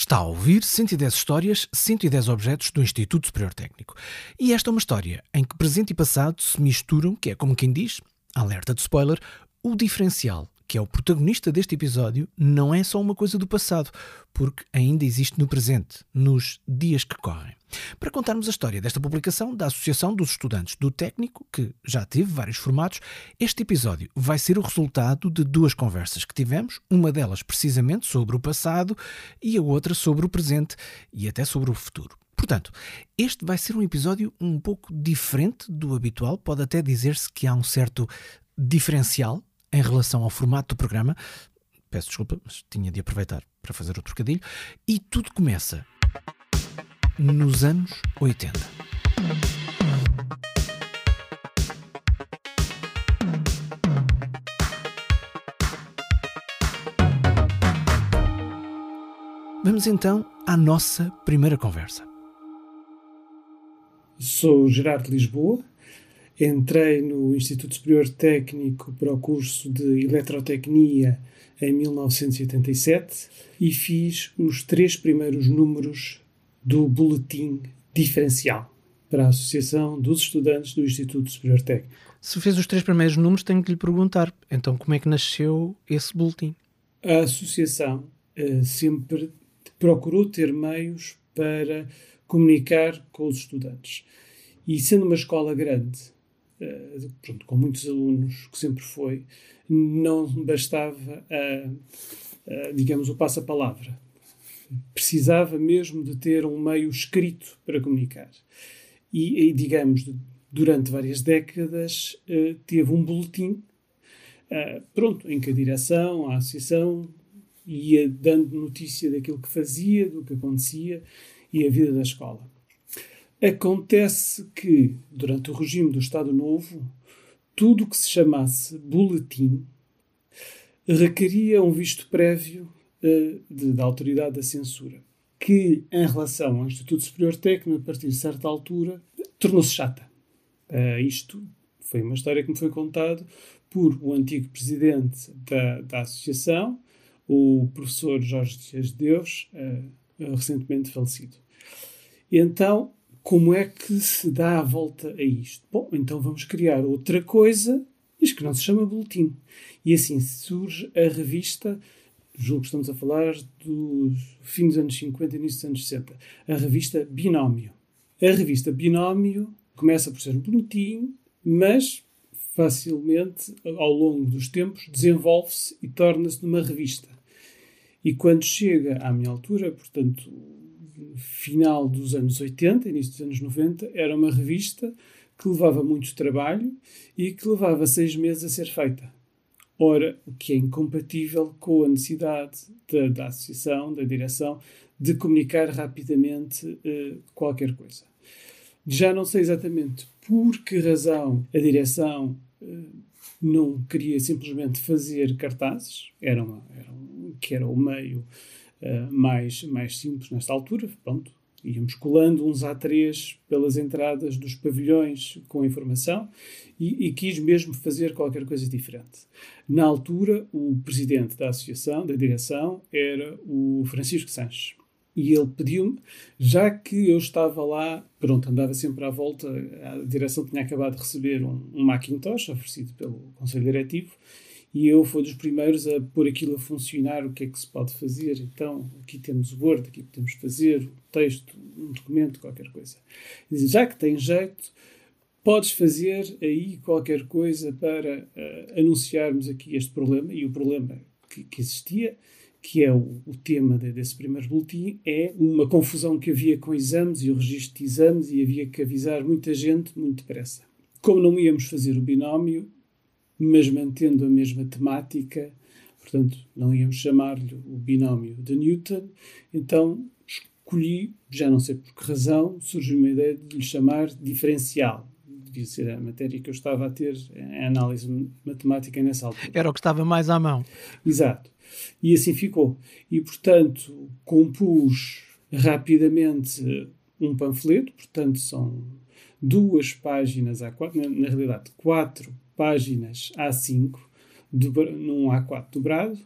Está a ouvir 110 histórias, 110 objetos do Instituto Superior Técnico. E esta é uma história em que presente e passado se misturam, que é como quem diz, alerta de spoiler, o diferencial, que é o protagonista deste episódio, não é só uma coisa do passado, porque ainda existe no presente, nos dias que correm. Para contarmos a história desta publicação da Associação dos Estudantes do Técnico, que já teve vários formatos, este episódio vai ser o resultado de duas conversas que tivemos, uma delas precisamente sobre o passado e a outra sobre o presente e até sobre o futuro. Portanto, este vai ser um episódio um pouco diferente do habitual, pode até dizer-se que há um certo diferencial em relação ao formato do programa. Peço desculpa, mas tinha de aproveitar para fazer o trocadilho. E tudo começa nos anos 80. Vamos então à nossa primeira conversa. Sou Gerardo Lisboa, entrei no Instituto Superior Técnico para o curso de Eletrotecnia em 1987 e fiz os três primeiros números do Boletim Diferencial para a Associação dos Estudantes do Instituto Superior Técnico. Se fez os três primeiros números, tenho que lhe perguntar, então como é que nasceu esse boletim? A associação uh, sempre procurou ter meios para comunicar com os estudantes. E sendo uma escola grande, uh, pronto, com muitos alunos, que sempre foi, não bastava, digamos, o passa-palavra precisava mesmo de ter um meio escrito para comunicar. E, e digamos, durante várias décadas, uh, teve um boletim, uh, pronto, em que a direção, a associação, ia dando notícia daquilo que fazia, do que acontecia e a vida da escola. Acontece que, durante o regime do Estado Novo, tudo o que se chamasse boletim requeria um visto prévio de, da autoridade da censura, que, em relação ao Instituto Superior Técnico, a partir de certa altura, tornou-se chata. Uh, isto foi uma história que me foi contada por o antigo presidente da, da associação, o professor Jorge Dias de Deus, uh, recentemente falecido. Então, como é que se dá a volta a isto? Bom, então vamos criar outra coisa, mas que não se chama boletim. E assim surge a revista julgo que estamos a falar do fim dos anos 50 e início dos anos 60, a revista Binómio. A revista Binómio começa por ser um bonitinho, mas facilmente, ao longo dos tempos, desenvolve-se e torna-se numa revista. E quando chega à minha altura, portanto, final dos anos 80, início dos anos 90, era uma revista que levava muito trabalho e que levava seis meses a ser feita. Ora, o que é incompatível com a necessidade da, da associação, da direção, de comunicar rapidamente uh, qualquer coisa. Já não sei exatamente por que razão a direção uh, não queria simplesmente fazer cartazes, era, uma, era um, que era o meio uh, mais, mais simples nesta altura, pronto, íamos colando uns A3 pelas entradas dos pavilhões com informação e, e, quis mesmo fazer qualquer coisa diferente. Na altura, o presidente da associação, da direção, era o Francisco Sanches. E ele pediu-me, já que eu estava lá, pronto, andava sempre à volta, a direção tinha acabado de receber um, um Macintosh oferecido pelo Conselho Diretivo, e eu fui dos primeiros a pôr aquilo a funcionar, o que é que se pode fazer. Então, aqui temos o Word, aqui podemos fazer o texto, um documento, qualquer coisa. E já que tem jeito, podes fazer aí qualquer coisa para uh, anunciarmos aqui este problema. E o problema que, que existia, que é o, o tema de, desse primeiro boletim, é uma confusão que havia com exames e o registro de exames e havia que avisar muita gente muito depressa. Como não íamos fazer o binómio, mas mantendo a mesma temática, portanto, não íamos chamar-lhe o binómio de Newton, então escolhi, já não sei por que razão, surgiu uma ideia de lhe chamar diferencial. Devia ser a matéria que eu estava a ter em análise matemática nessa altura. Era o que estava mais à mão. Exato. E assim ficou. E, portanto, compus rapidamente um panfleto, portanto, são duas páginas a quatro, na, na realidade, quatro páginas A5 num A4 dobrado,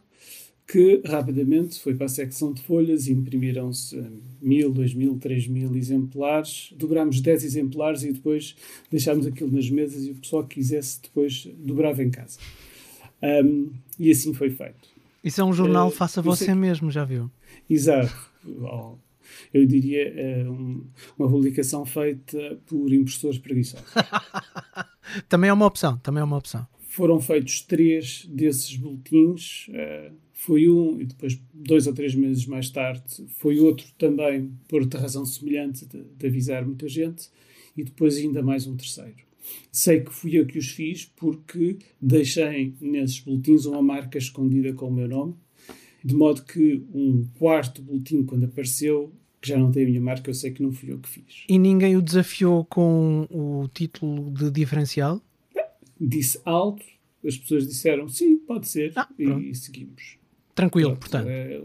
que rapidamente foi para a secção de folhas, imprimiram-se mil, dois mil, três mil exemplares, dobrámos dez exemplares e depois deixámos aquilo nas mesas e o pessoal que quisesse depois dobrava em casa. Um, e assim foi feito. Isso é um jornal uh, faça você sei... mesmo, já viu? Exato. Eu diria uh, uma publicação feita por impressores preguiçosos. também é uma opção, também é uma opção. Foram feitos três desses boletins. Uh, foi um, e depois, dois ou três meses mais tarde, foi outro também, por razão semelhante, de, de avisar muita gente, e depois ainda mais um terceiro. Sei que fui eu que os fiz porque deixei nesses boletins uma marca escondida com o meu nome, de modo que um quarto boletim, quando apareceu, que já não tem a minha marca, eu sei que não fui eu que fiz. E ninguém o desafiou com o título de diferencial? Disse alto, as pessoas disseram sim, pode ser, ah, e seguimos. Tranquilo, portanto. É,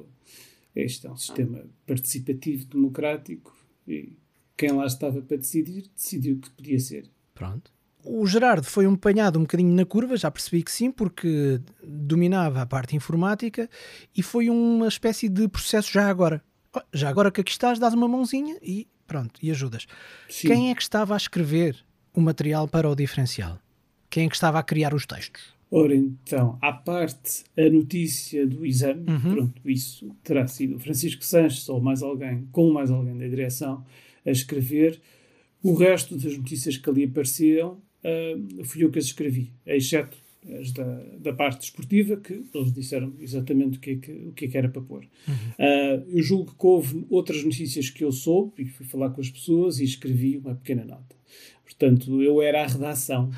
este é um sistema participativo, democrático, e quem lá estava para decidir, decidiu que podia ser. Pronto. O Gerardo foi um apanhado um bocadinho na curva, já percebi que sim, porque dominava a parte informática e foi uma espécie de processo já agora. Já agora que aqui estás, dás uma mãozinha e pronto, e ajudas. Sim. Quem é que estava a escrever o material para o diferencial? Quem é que estava a criar os textos? Ora então, à parte a notícia do exame, uhum. pronto, isso terá sido Francisco Sanches ou mais alguém, com mais alguém da direção, a escrever. O resto das notícias que ali apareciam uh, fui eu que as escrevi, exceto as da, da parte esportiva, que eles disseram exatamente o que é que, o que, é que era para pôr. Uhum. Uh, eu julgo que houve outras notícias que eu soube e fui falar com as pessoas e escrevi uma pequena nota. Portanto, eu era a redação.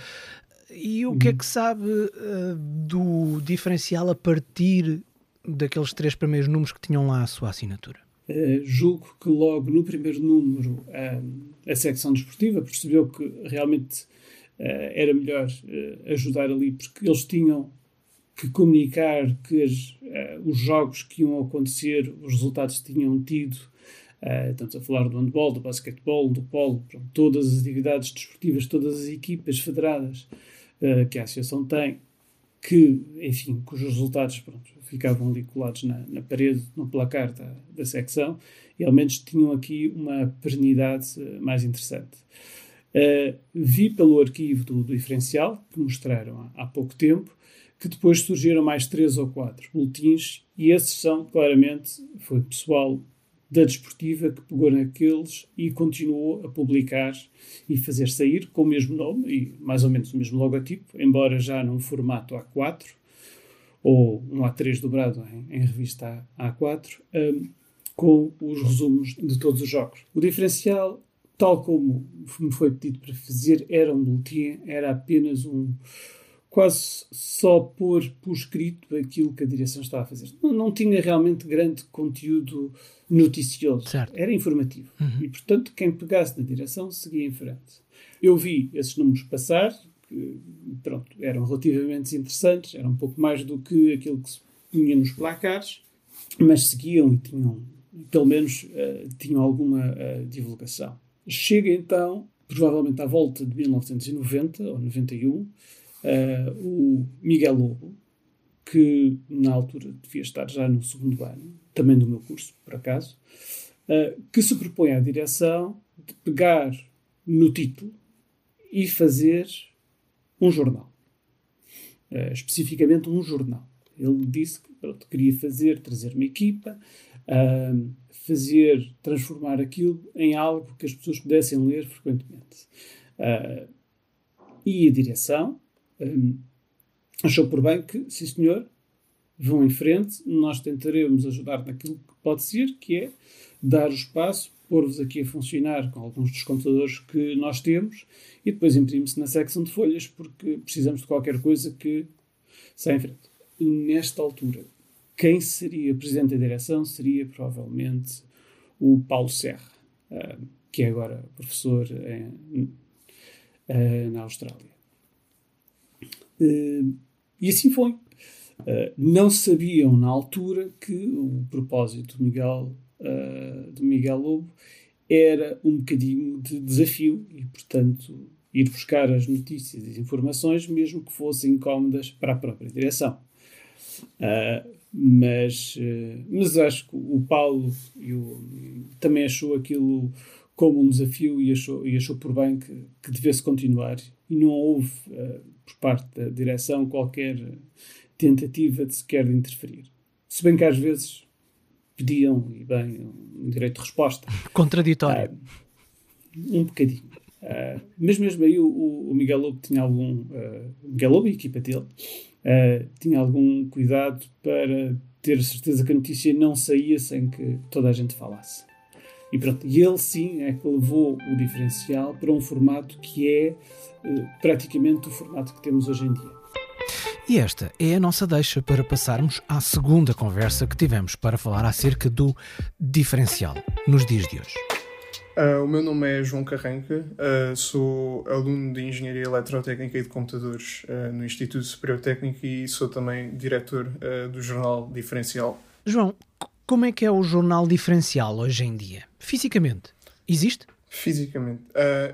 E o que é que sabe uh, do diferencial a partir daqueles três primeiros números que tinham lá a sua assinatura? Uh, julgo que logo no primeiro número uh, a secção desportiva percebeu que realmente era melhor ajudar ali, porque eles tinham que comunicar que as, os jogos que iam acontecer, os resultados que tinham tido, estamos a falar do handball, do basquetebol, do polo, pronto, todas as atividades desportivas, todas as equipas federadas uh, que a associação tem, que, enfim, cujos resultados pronto, ficavam ali colados na, na parede, no placar da, da secção, e ao menos tinham aqui uma perenidade uh, mais interessante. Uh, vi pelo arquivo do, do diferencial, que mostraram há, há pouco tempo, que depois surgiram mais três ou quatro boletins, e esses são, claramente, foi pessoal da desportiva que pegou naqueles e continuou a publicar e fazer sair com o mesmo nome e mais ou menos o mesmo logotipo, embora já num formato A4 ou um A3 dobrado em, em revista A4, um, com os resumos de todos os jogos. O diferencial, tal como me foi pedido para fazer, era um boletim, era apenas um quase só pôr por escrito aquilo que a direção estava a fazer. Não, não tinha realmente grande conteúdo noticioso. Certo. Era informativo. Uhum. E, portanto, quem pegasse na direção seguia em frente. Eu vi esses números passar, que, pronto, eram relativamente interessantes, eram um pouco mais do que aquilo que se punha nos placares, mas seguiam e tinham, pelo menos, uh, tinham alguma uh, divulgação. Chega então, provavelmente à volta de 1990 ou 91, uh, o Miguel Lobo, que na altura devia estar já no segundo ano, também do meu curso, por acaso, uh, que se propõe à direção de pegar no título e fazer um jornal. Uh, especificamente um jornal. Ele disse que pronto, queria fazer, trazer uma equipa, uh, fazer, transformar aquilo em algo que as pessoas pudessem ler frequentemente. Uh, e a direção, um, achou por bem que, sim senhor, vão em frente, nós tentaremos ajudar naquilo que pode ser, que é dar o espaço, pôr-vos aqui a funcionar com alguns dos computadores que nós temos e depois imprime-se na secção de folhas porque precisamos de qualquer coisa que saia em frente. Nesta altura, quem seria presidente da direção seria provavelmente o Paulo Serra, uh, que é agora professor em, uh, na Austrália. Uh, e assim foi. Não sabiam na altura que o propósito do Miguel, de Miguel Lobo era um bocadinho de desafio e, portanto, ir buscar as notícias e as informações, mesmo que fossem incómodas para a própria direção. Uh, mas, uh, mas acho que o Paulo o, também achou aquilo como um desafio e achou, e achou por bem que, que devesse continuar. E não houve, uh, por parte da direção, qualquer tentativa de sequer de interferir. Se bem que às vezes pediam, e bem, um direito de resposta. Contraditório. Uh, um bocadinho. Uh, mas mesmo aí o, o Miguel Lobo tinha algum. Uh, Miguel Lobo e a equipa dele uh, tinha algum cuidado para ter certeza que a notícia não saía sem que toda a gente falasse. E pronto, e ele sim é que levou o diferencial para um formato que é praticamente o formato que temos hoje em dia. E esta é a nossa deixa para passarmos à segunda conversa que tivemos para falar acerca do diferencial nos dias de hoje. Uh, o meu nome é João Carranca, uh, sou aluno de Engenharia Eletrotécnica e de Computadores uh, no Instituto Superior Técnico e sou também diretor do jornal Diferencial. João, como é que é o jornal Diferencial hoje em dia? Fisicamente, existe? Fisicamente.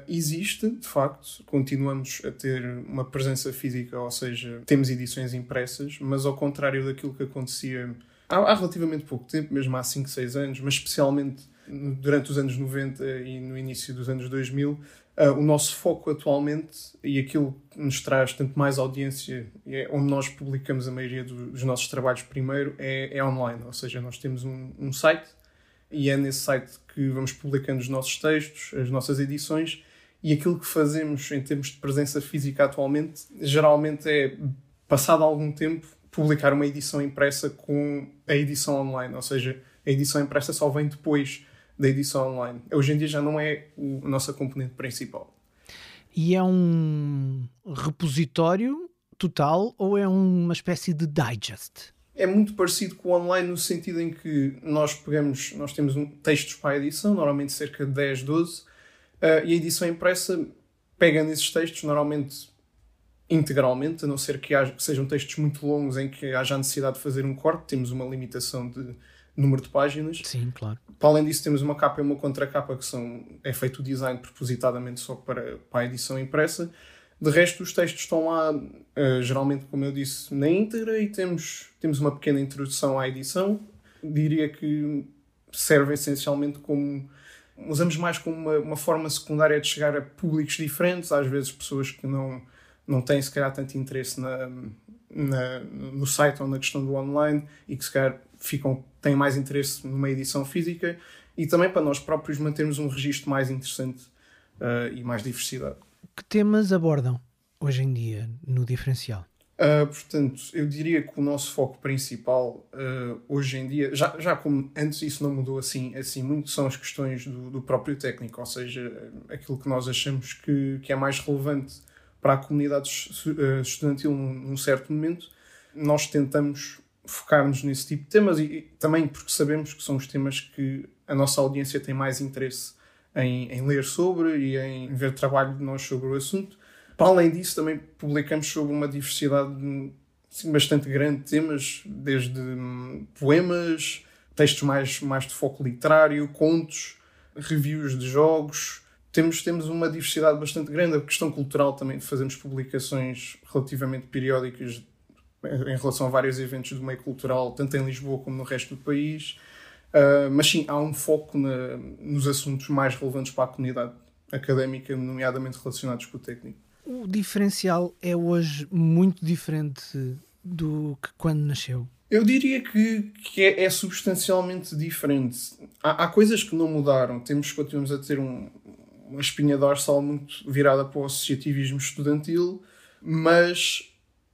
existe, de facto, continuamos a ter uma presença física, ou seja, temos edições impressas, mas ao contrário daquilo que acontecia há, há relativamente pouco tempo, mesmo há 5, 6 anos, mas especialmente durante os anos 90 e no início dos anos 2000, uh, eh, o nosso foco atualmente e aquilo que nos traz tanto mais audiência, é onde nós publicamos a maioria do, dos nossos trabalhos primeiro, é, é online. Ou seja, nós temos um, um, site e é nesse site que vamos publicando os nossos textos, as nossas edições e aquilo que fazemos em termos de presença física atualmente, geralmente é, passado algum tempo, publicar uma edição impressa com a edição online. Ou seja, a edição impressa só vem depois da edição online. Hoje em dia já não é a nossa componente principal. E é um repositório total ou é uma espécie de digest? É muito parecido com o online no sentido em que nós pegamos, nós temos um, textos para a edição, normalmente cerca de 10, 12, uh, e a edição impressa pega nesses textos, normalmente integralmente, a não ser que, haja, que sejam textos muito longos em que haja a necessidade de fazer um corte, temos uma limitação de número de páginas. Sim, claro. Para além disso, temos uma capa e uma contracapa que são, é feito o design propositadamente só para, para a edição impressa. De resto, os textos estão lá, uh, geralmente, como eu disse, na íntegra e temos, temos uma pequena introdução à edição. Diria que serve essencialmente como. Usamos mais como uma, uma forma secundária de chegar a públicos diferentes, às vezes pessoas que não, não têm, se calhar, tanto interesse na, na, no site ou na questão do online e que, se calhar, ficam, têm mais interesse numa edição física e também para nós próprios mantermos um registro mais interessante uh, e mais diversidade. Que temas abordam hoje em dia no diferencial? Uh, portanto, eu diria que o nosso foco principal uh, hoje em dia, já, já como antes isso não mudou assim, assim muito, são as questões do, do próprio técnico, ou seja, aquilo que nós achamos que, que é mais relevante para a comunidade estudantil num, num certo momento, nós tentamos focarmos nesse tipo de temas e, e, também porque sabemos que são os temas que a nossa audiência tem mais interesse em, em ler sobre e em ver trabalho de nós sobre o assunto. Para além disso, também publicamos sobre uma diversidade bastante grande de temas, desde hum, poemas, textos mais, mais de foco literário, contos, reviews de jogos. Temos, temos uma diversidade bastante grande. A questão cultural também fazemos publicações relativamente periódicas em relação a vários eventos do meio cultural, tanto em Lisboa como no resto do país. Uh, mas sim, há um foco na, nos assuntos mais relevantes para a comunidade académica, nomeadamente relacionados com o técnico. O diferencial é hoje muito diferente do que quando nasceu? Eu diria que, que é, é substancialmente diferente. Há, há, coisas que não mudaram. Temos, continuamos a ter um, uma espinha dorsal muito virada para o associativismo estudantil, mas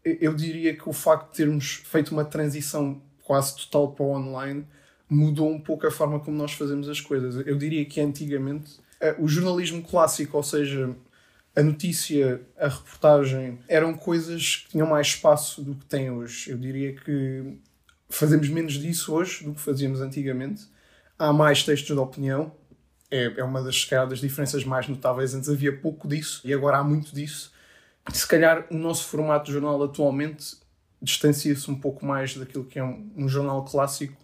eu diria que o facto de termos feito uma transição quase total para o online mudou um pouco a forma como nós fazemos as coisas. Eu diria que antigamente eh, o jornalismo clássico, ou seja, a notícia, a reportagem, eram coisas que tinham mais espaço do que têm hoje. Eu diria que fazemos menos disso hoje do que fazíamos antigamente. Há mais textos de opinião, é, é uma das, das diferenças mais notáveis. Antes havia pouco disso e agora há muito disso se calhar o nosso formato de jornal atualmente distancia-se um pouco mais daquilo que é um, um jornal clássico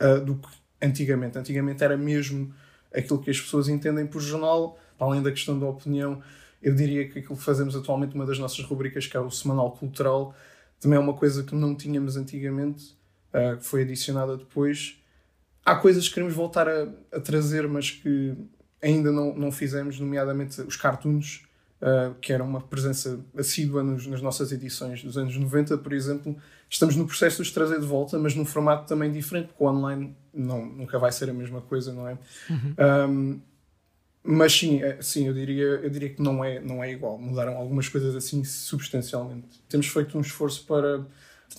uh, do que antigamente. Antigamente era mesmo aquilo que as pessoas entendem por jornal, além da questão da opinião. Eu diria que aquilo que fazemos atualmente, uma das nossas rubricas, que é o Semanal Cultural, também é uma coisa que não tínhamos antigamente. uh, que foi adicionada depois. Há coisas que queremos voltar a, a trazer, mas que ainda não, não fizemos, nomeadamente os cartoons, uh, que era uma presença assídua nos, nas nossas edições dos anos 90, por exemplo. Estamos no processo de os trazer de volta, mas num formato também diferente, porque o online não, nunca vai ser a mesma coisa, não é? Uhum. Um, mas sim, é, sim eu, diria, eu diria que não é, não é igual. Mudaram algumas coisas assim substancialmente. Temos feito um esforço para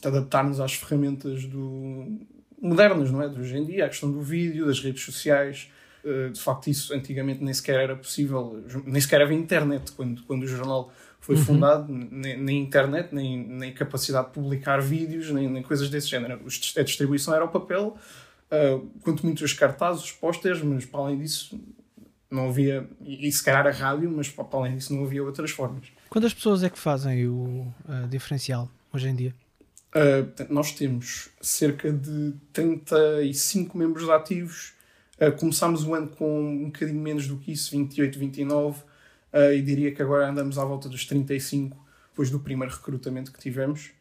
adaptar-nos às ferramentas do, modernas, não é? De hoje em dia, a questão do vídeo, das redes sociais. Eh, de facto, isso antigamente nem sequer era possível, nem sequer havia internet quando, quando o jornal foi uhum. fundado, nem, nem, internet, nem, nem capacidade de publicar vídeos, nem, nem coisas desse género. A distribuição era o papel, uh, quanto muito os cartazes, os pósteres, mas para além disso não havia, e se calhar a rádio, mas para além disso não havia outras formas. Quantas pessoas é que fazem o uh, diferencial hoje em dia? Uh, nós temos cerca de 35 membros ativos. Uh, começámos o ano com um bocadinho menos do que isso, 28, 29, uh, e diria que agora andamos à volta dos 35, depois do primeiro recrutamento que tivemos.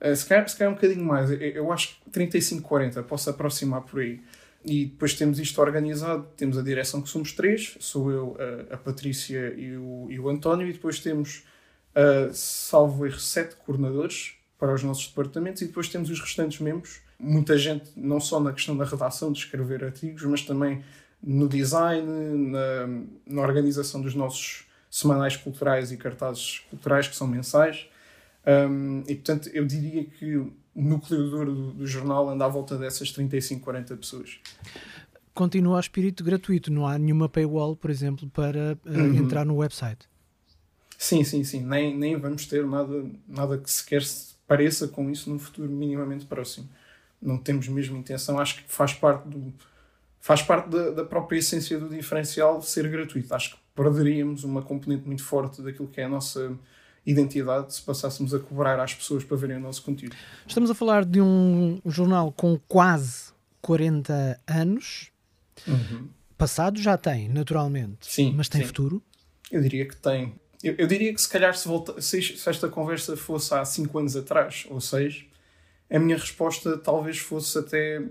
Uh, se, calhar, se calhar um bocadinho mais, eu, eu acho que 35, 40, posso aproximar por aí. E depois temos isto organizado, temos a direção que somos três, sou eu, a, a Patrícia e o, e o António, e depois temos, uh, salvo erro, sete coordenadores, para os nossos departamentos e depois temos os restantes membros. Muita gente, não só na questão da redação, de escrever artigos, mas também no design, na, na organização dos nossos semanais culturais e cartazes culturais, que são mensais. Um, e portanto, eu diria que o núcleo duro do, do, jornal anda à volta dessas 35, 40 pessoas. Continua a espírito gratuito, não há nenhuma paywall, por exemplo, para uh, uhum. entrar no website. Sim, sim, sim. Nem, nem vamos ter nada, nada que sequer pareça com isso num futuro minimamente próximo. Não temos mesmo intenção, acho que faz parte do faz parte da, da própria essência do diferencial ser gratuito. Acho que perderíamos uma componente muito forte daquilo que é a nossa identidade se passássemos a cobrar às pessoas para verem o nosso conteúdo. Estamos a falar de um jornal com quase 40 anos. Uhum. Passado já tem, naturalmente. Sim, mas tem sim. futuro? Eu diria que tem. Eu, eu, diria que se calhar se, volta, se, se esta conversa fosse há 5 anos atrás, ou 6, a minha resposta talvez fosse até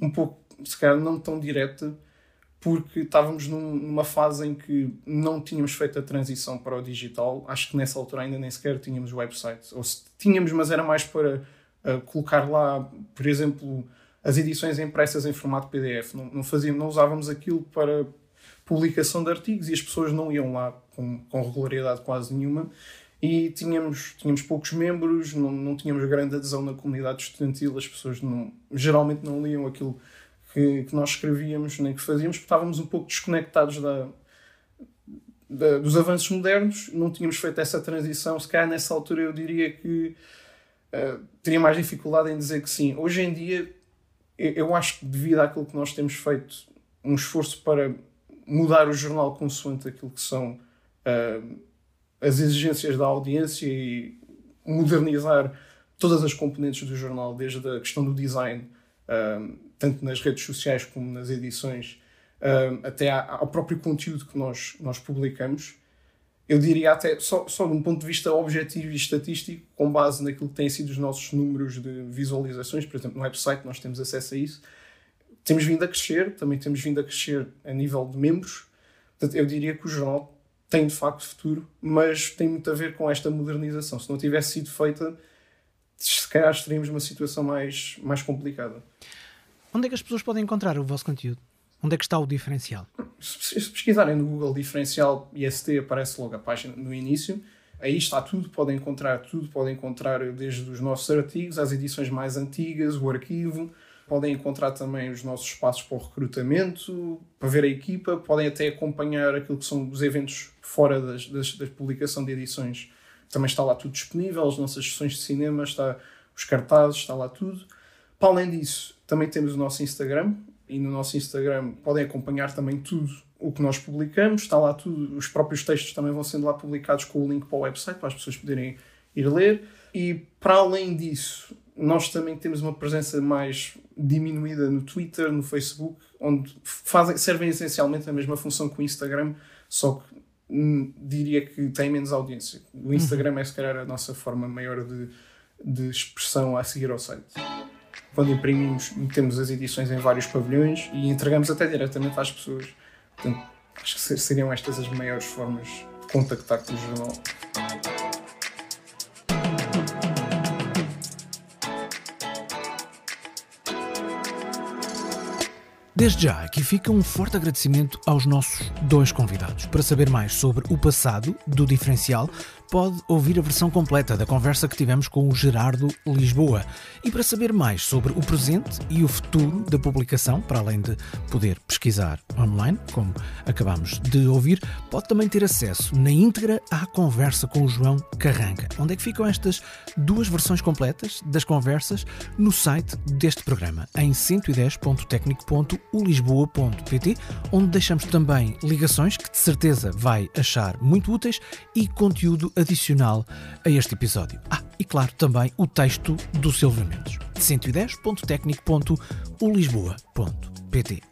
um pouco, se calhar não tão direta, porque estávamos num, numa fase em que não tínhamos feito a transição para o digital. Acho que nessa altura ainda nem sequer tínhamos website. Ou se tínhamos, mas era mais para uh, colocar lá, por exemplo, as edições impressas em formato PDF. Não, não, fazíamos, não usávamos aquilo para publicação de artigos e as pessoas não iam lá com, com regularidade quase nenhuma e tínhamos, tínhamos poucos membros, não, não tínhamos grande adesão na comunidade estudantil, as pessoas não, geralmente não liam aquilo que, que nós escrevíamos nem que fazíamos, porque estávamos um pouco desconectados da, da, dos avanços modernos, não tínhamos feito essa transição. Se calhar nessa altura eu diria que uh, teria mais dificuldade em dizer que sim. Hoje em dia, eu, acho que devido àquilo que nós temos feito, um esforço para mudar o jornal consoante aquilo que são uh, as exigências da audiência e modernizar todas as componentes do jornal, desde a questão do design, uh, tanto nas redes sociais como nas edições, uh, até ao próprio conteúdo que nós, nós publicamos. Eu diria até, só, só de um ponto de vista objetivo e estatístico, com base naquilo que têm sido os nossos números de visualizações, por exemplo, no website nós temos acesso a isso, temos vindo a crescer, também temos vindo a crescer a nível de membros. Portanto, eu diria que o jornal tem de facto futuro, mas tem muito a ver com esta modernização. Se não tivesse sido feita, se calhar estaríamos numa situação mais, mais complicada. Onde é que as pessoas podem encontrar o vosso conteúdo? Onde é que está o diferencial? Se, se pesquisarem no Google diferencial IST, aparece logo a página no início. Aí está tudo, podem encontrar tudo, podem encontrar desde os nossos artigos, as edições mais antigas, o arquivo, podem encontrar também os nossos espaços para o recrutamento, para ver a equipa, podem até acompanhar aquilo que são os eventos fora das, das, da publicação de edições. Também está lá tudo disponível, as nossas sessões de cinema, está os cartazes, está lá tudo. Para além disso, também temos o nosso Instagram, e no nosso Instagram podem acompanhar também tudo o que nós publicamos, está lá tudo, os próprios textos também vão sendo lá publicados com o link para o website, para as pessoas poderem ir ler. E para além disso, nós também temos uma presença mais diminuída no Twitter, no Facebook, onde fazem, servem essencialmente a mesma função que o Instagram, só que hum, diria que tem menos audiência. O uhum. Instagram é se calhar a nossa forma maior de, de expressão a seguir ao site. quando imprimimos, metemos as edições em vários pavilhões e entregamos até diretamente às pessoas. Portanto, acho que seriam estas as maiores formas de contactar com o jornal. Desde já, aqui fica um forte agradecimento aos nossos dois convidados. Para saber mais sobre o passado do diferencial, pode ouvir a versão completa da conversa que tivemos com o Gerardo Lisboa. E para saber mais sobre o presente e o futuro da publicação, para além de poder pesquisar online, como acabamos de ouvir, pode também ter acesso na íntegra à conversa com o João Carranca. Onde é que ficam estas duas versões completas das conversas? No site deste programa, em 110.tecnico.ulisboa.pt, onde deixamos também ligações que de certeza vai achar muito úteis e conteúdo adicional a este episódio. Ah, e claro, também o texto do Silvio Mendes. 110.tecnico.ulisboa.pt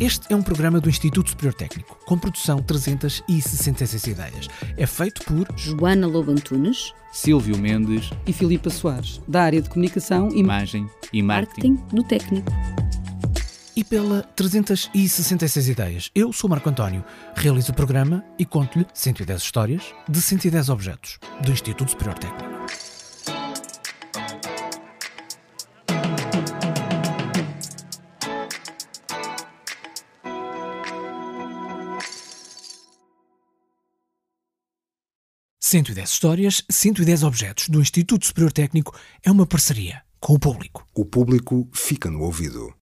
Este é um programa do Instituto Superior Técnico, com produção 366 ideias. É feito por Joana Lobo Antunes, Silvio Mendes e Filipa Soares, da área de comunicação e imagem e marketing, marketing do técnico pela 366 Ideias. Eu sou Marco António, realizo o programa e conto-lhe 110 histórias de 110 objetos do Instituto Superior Técnico. «110 histórias, 110 objetos do Instituto Superior Técnico é uma parceria com o público. O público fica no ouvido.